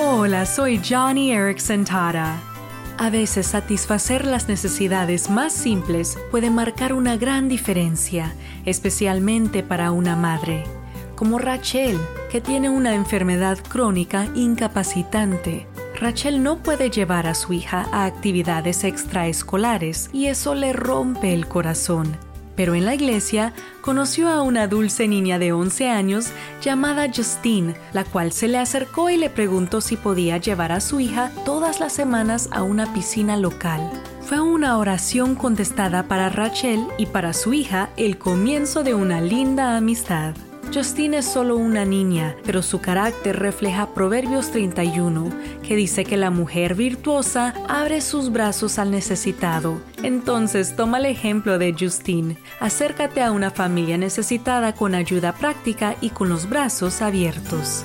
Hola, soy Johnny Erickson Tara. A veces satisfacer las necesidades más simples puede marcar una gran diferencia, especialmente para una madre, como Rachel, que tiene una enfermedad crónica incapacitante. Rachel no puede llevar a su hija a actividades extraescolares y eso le rompe el corazón pero en la iglesia conoció a una dulce niña de 11 años llamada Justine, la cual se le acercó y le preguntó si podía llevar a su hija todas las semanas a una piscina local. Fue una oración contestada para Rachel y para su hija el comienzo de una linda amistad. Justine es solo una niña, pero su carácter refleja Proverbios 31, que dice que la mujer virtuosa abre sus brazos al necesitado. Entonces toma el ejemplo de Justine. Acércate a una familia necesitada con ayuda práctica y con los brazos abiertos.